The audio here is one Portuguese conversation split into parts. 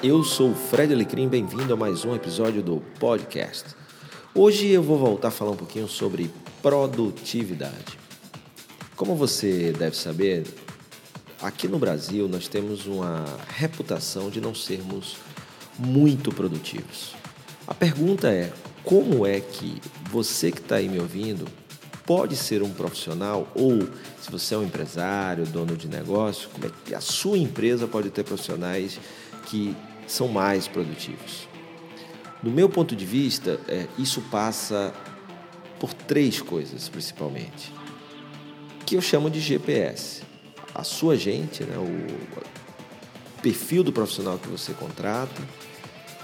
Eu sou o Fred Alecrim, bem-vindo a mais um episódio do podcast. Hoje eu vou voltar a falar um pouquinho sobre produtividade. Como você deve saber, aqui no Brasil nós temos uma reputação de não sermos muito produtivos. A pergunta é: como é que você que está aí me ouvindo pode ser um profissional ou se você é um empresário, dono de negócio, como é que a sua empresa pode ter profissionais que são mais produtivos. Do meu ponto de vista, é, isso passa por três coisas principalmente, que eu chamo de GPS. A sua gente, né, o perfil do profissional que você contrata,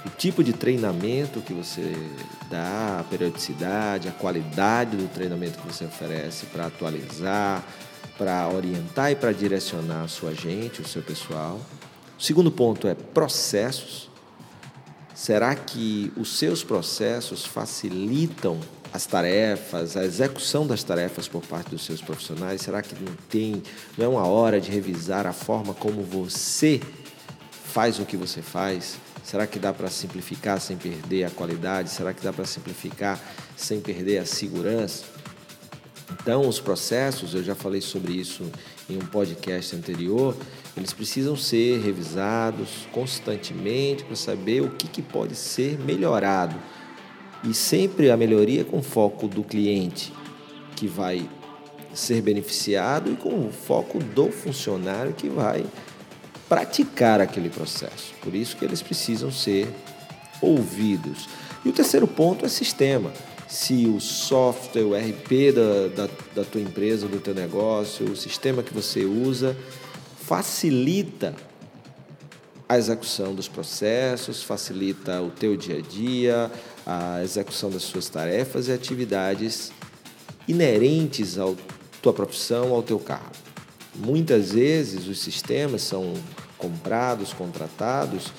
o tipo de treinamento que você dá, a periodicidade, a qualidade do treinamento que você oferece para atualizar, para orientar e para direcionar a sua gente, o seu pessoal. O segundo ponto é processos. Será que os seus processos facilitam as tarefas, a execução das tarefas por parte dos seus profissionais? Será que não tem, não é uma hora de revisar a forma como você faz o que você faz? Será que dá para simplificar sem perder a qualidade? Será que dá para simplificar sem perder a segurança? Então, os processos, eu já falei sobre isso em um podcast anterior, eles precisam ser revisados constantemente para saber o que, que pode ser melhorado. E sempre a melhoria com foco do cliente, que vai ser beneficiado, e com foco do funcionário, que vai praticar aquele processo. Por isso que eles precisam ser ouvidos. E o terceiro ponto é sistema se o software, o RP da, da, da tua empresa, do teu negócio, o sistema que você usa, facilita a execução dos processos, facilita o teu dia a dia, a execução das suas tarefas e atividades inerentes à tua profissão, ao teu cargo. Muitas vezes os sistemas são comprados, contratados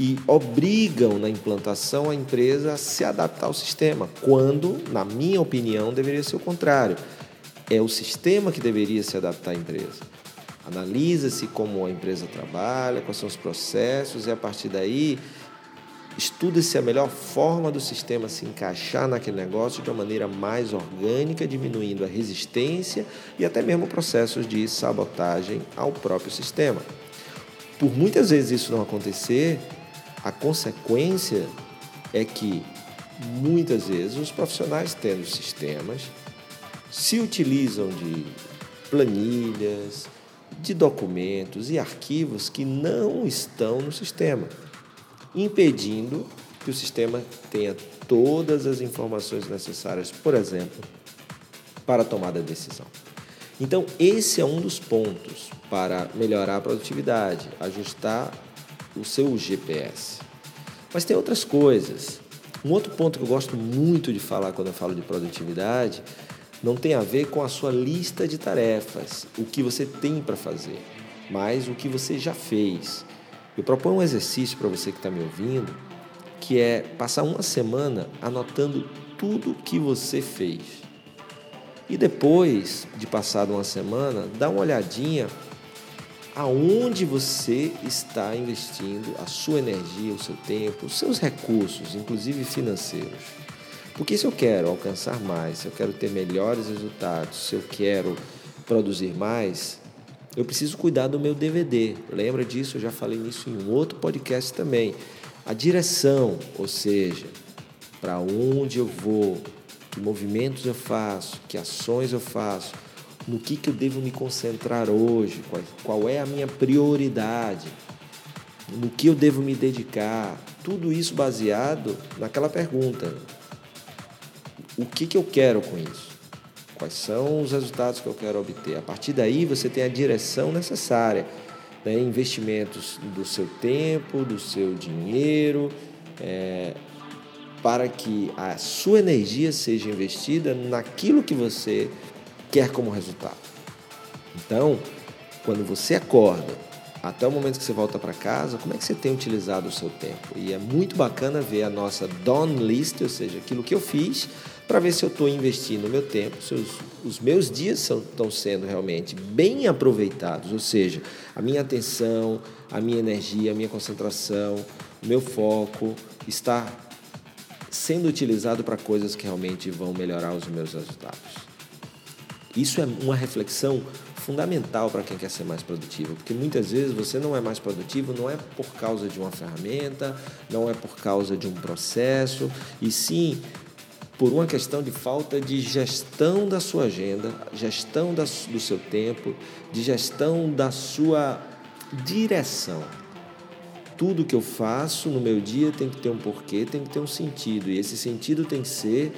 e obrigam na implantação a empresa a se adaptar ao sistema, quando, na minha opinião, deveria ser o contrário. É o sistema que deveria se adaptar à empresa. Analisa-se como a empresa trabalha, quais são os processos, e a partir daí estuda-se a melhor forma do sistema se encaixar naquele negócio de uma maneira mais orgânica, diminuindo a resistência e até mesmo processos de sabotagem ao próprio sistema. Por muitas vezes isso não acontecer, a consequência é que muitas vezes os profissionais tendo sistemas se utilizam de planilhas, de documentos e arquivos que não estão no sistema, impedindo que o sistema tenha todas as informações necessárias, por exemplo, para a tomada de decisão. Então, esse é um dos pontos para melhorar a produtividade, ajustar o seu GPS. Mas tem outras coisas. Um outro ponto que eu gosto muito de falar quando eu falo de produtividade não tem a ver com a sua lista de tarefas, o que você tem para fazer, mas o que você já fez. Eu proponho um exercício para você que está me ouvindo, que é passar uma semana anotando tudo que você fez. E depois de passada uma semana, dá uma olhadinha aonde você está investindo a sua energia, o seu tempo, os seus recursos, inclusive financeiros. Porque se eu quero alcançar mais, se eu quero ter melhores resultados, se eu quero produzir mais, eu preciso cuidar do meu DVD. Lembra disso? Eu já falei nisso em um outro podcast também. A direção, ou seja, para onde eu vou, que movimentos eu faço, que ações eu faço, no que, que eu devo me concentrar hoje, qual, qual é a minha prioridade, no que eu devo me dedicar. Tudo isso baseado naquela pergunta: o que, que eu quero com isso? Quais são os resultados que eu quero obter? A partir daí você tem a direção necessária, né? investimentos do seu tempo, do seu dinheiro, é, para que a sua energia seja investida naquilo que você quer como resultado. Então, quando você acorda até o momento que você volta para casa, como é que você tem utilizado o seu tempo? E é muito bacana ver a nossa done list, ou seja, aquilo que eu fiz para ver se eu estou investindo o meu tempo, se os, os meus dias estão sendo realmente bem aproveitados, ou seja, a minha atenção, a minha energia, a minha concentração, o meu foco está sendo utilizado para coisas que realmente vão melhorar os meus resultados. Isso é uma reflexão fundamental para quem quer ser mais produtivo, porque muitas vezes você não é mais produtivo não é por causa de uma ferramenta, não é por causa de um processo, e sim por uma questão de falta de gestão da sua agenda, gestão da, do seu tempo, de gestão da sua direção. Tudo que eu faço no meu dia tem que ter um porquê, tem que ter um sentido, e esse sentido tem que ser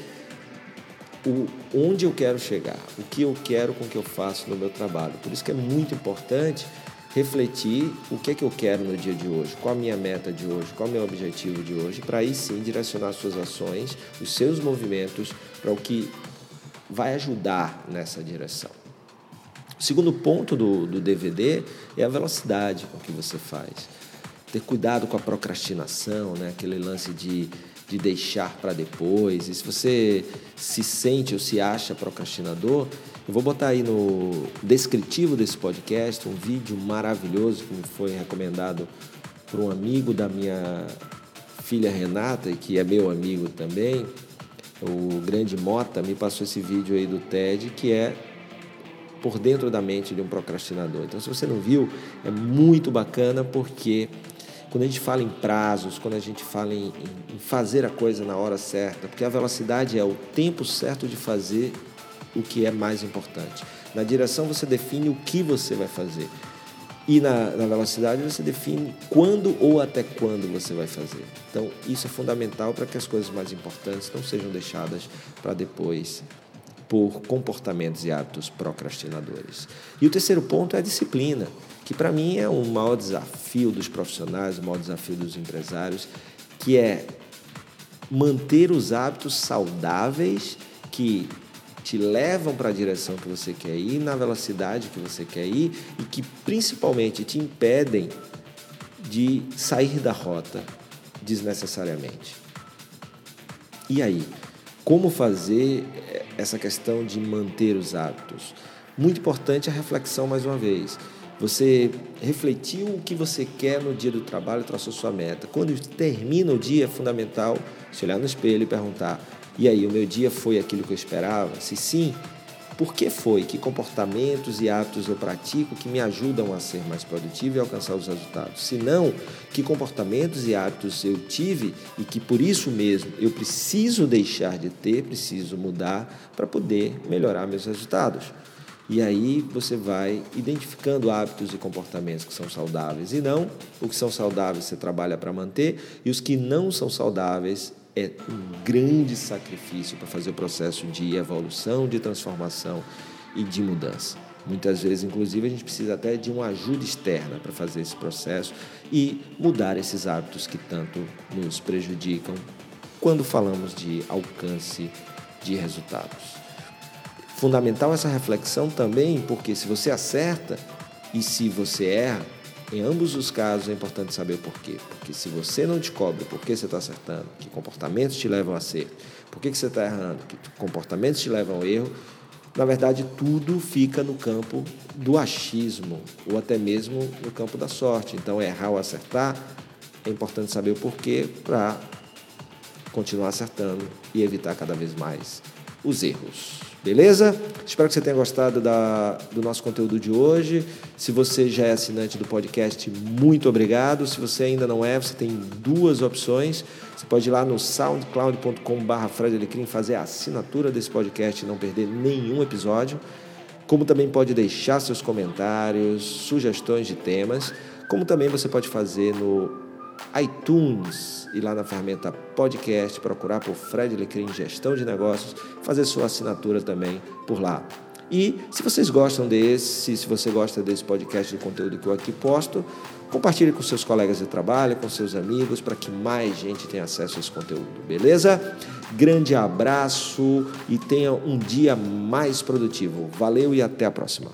o, onde eu quero chegar, o que eu quero com que eu faço no meu trabalho. Por isso que é muito importante refletir o que é que eu quero no dia de hoje, qual a minha meta de hoje, qual o meu objetivo de hoje, para aí sim direcionar suas ações, os seus movimentos para o que vai ajudar nessa direção. O segundo ponto do, do DVD é a velocidade com que você faz. Ter cuidado com a procrastinação, né? aquele lance de de deixar para depois. E se você se sente ou se acha procrastinador, eu vou botar aí no descritivo desse podcast um vídeo maravilhoso que me foi recomendado por um amigo da minha filha Renata, que é meu amigo também, o grande Mota, me passou esse vídeo aí do TED, que é por dentro da mente de um procrastinador. Então, se você não viu, é muito bacana porque quando a gente fala em prazos, quando a gente fala em, em, fazer a coisa na hora certa, porque a velocidade é o tempo certo de fazer o que é mais importante. Na direção você define o que você vai fazer. E na, na, velocidade você define quando ou até quando você vai fazer. Então, isso é fundamental para que as coisas mais importantes não sejam deixadas para depois por comportamentos e hábitos procrastinadores. E o terceiro ponto é a disciplina que para mim é o maior desafio dos profissionais, o maior desafio dos empresários, que é manter os hábitos saudáveis que te levam para a direção que você quer ir, na velocidade que você quer ir e que principalmente te impedem de sair da rota desnecessariamente. E aí, como fazer essa questão de manter os hábitos? Muito importante a reflexão mais uma vez. Você refletiu o que você quer no dia do trabalho traçou sua meta. Quando termina o dia, é fundamental se olhar no espelho e perguntar: e aí, o meu dia foi aquilo que eu esperava? Se sim, por que foi? Que comportamentos e hábitos eu pratico que me ajudam a ser mais produtivo e alcançar os resultados? Se não, que comportamentos e hábitos eu tive e que por isso mesmo eu preciso deixar de ter, preciso mudar para poder melhorar meus resultados? E aí você vai identificando hábitos e comportamentos que são saudáveis e não. O que são saudáveis você trabalha para manter e os que não são saudáveis é um grande sacrifício para fazer o processo de evolução, de transformação e de mudança. Muitas vezes, inclusive, a gente precisa até de uma ajuda externa para fazer esse processo e mudar esses hábitos que tanto nos prejudicam quando falamos de alcance de resultados. Fundamental essa reflexão também, porque se você acerta e se você erra, em ambos os casos é importante saber o porquê. Porque se você não descobre por que você está acertando, que comportamentos te levam a ser, por que, que você está errando, que comportamentos te levam ao erro, na verdade tudo fica no campo do achismo, ou até mesmo no campo da sorte. Então, errar ou acertar, é importante saber o porquê para continuar acertando e evitar cada vez mais os erros. Beleza? Espero que você tenha gostado da, do nosso conteúdo de hoje. Se você já é assinante do podcast, muito obrigado. Se você ainda não é, você tem duas opções. Você pode ir lá no soundcloud.com.br fazer a assinatura desse podcast e não perder nenhum episódio. Como também pode deixar seus comentários, sugestões de temas. Como também você pode fazer no iTunes e lá na ferramenta podcast, procurar por Fred Lecrim Gestão de Negócios, fazer sua assinatura também por lá. E se vocês gostam desse, se você gosta desse podcast, do conteúdo que eu aqui posto, compartilhe com seus colegas de trabalho, com seus amigos, para que mais gente tenha acesso a esse conteúdo, beleza? Grande abraço e tenha um dia mais produtivo. Valeu e até a próxima.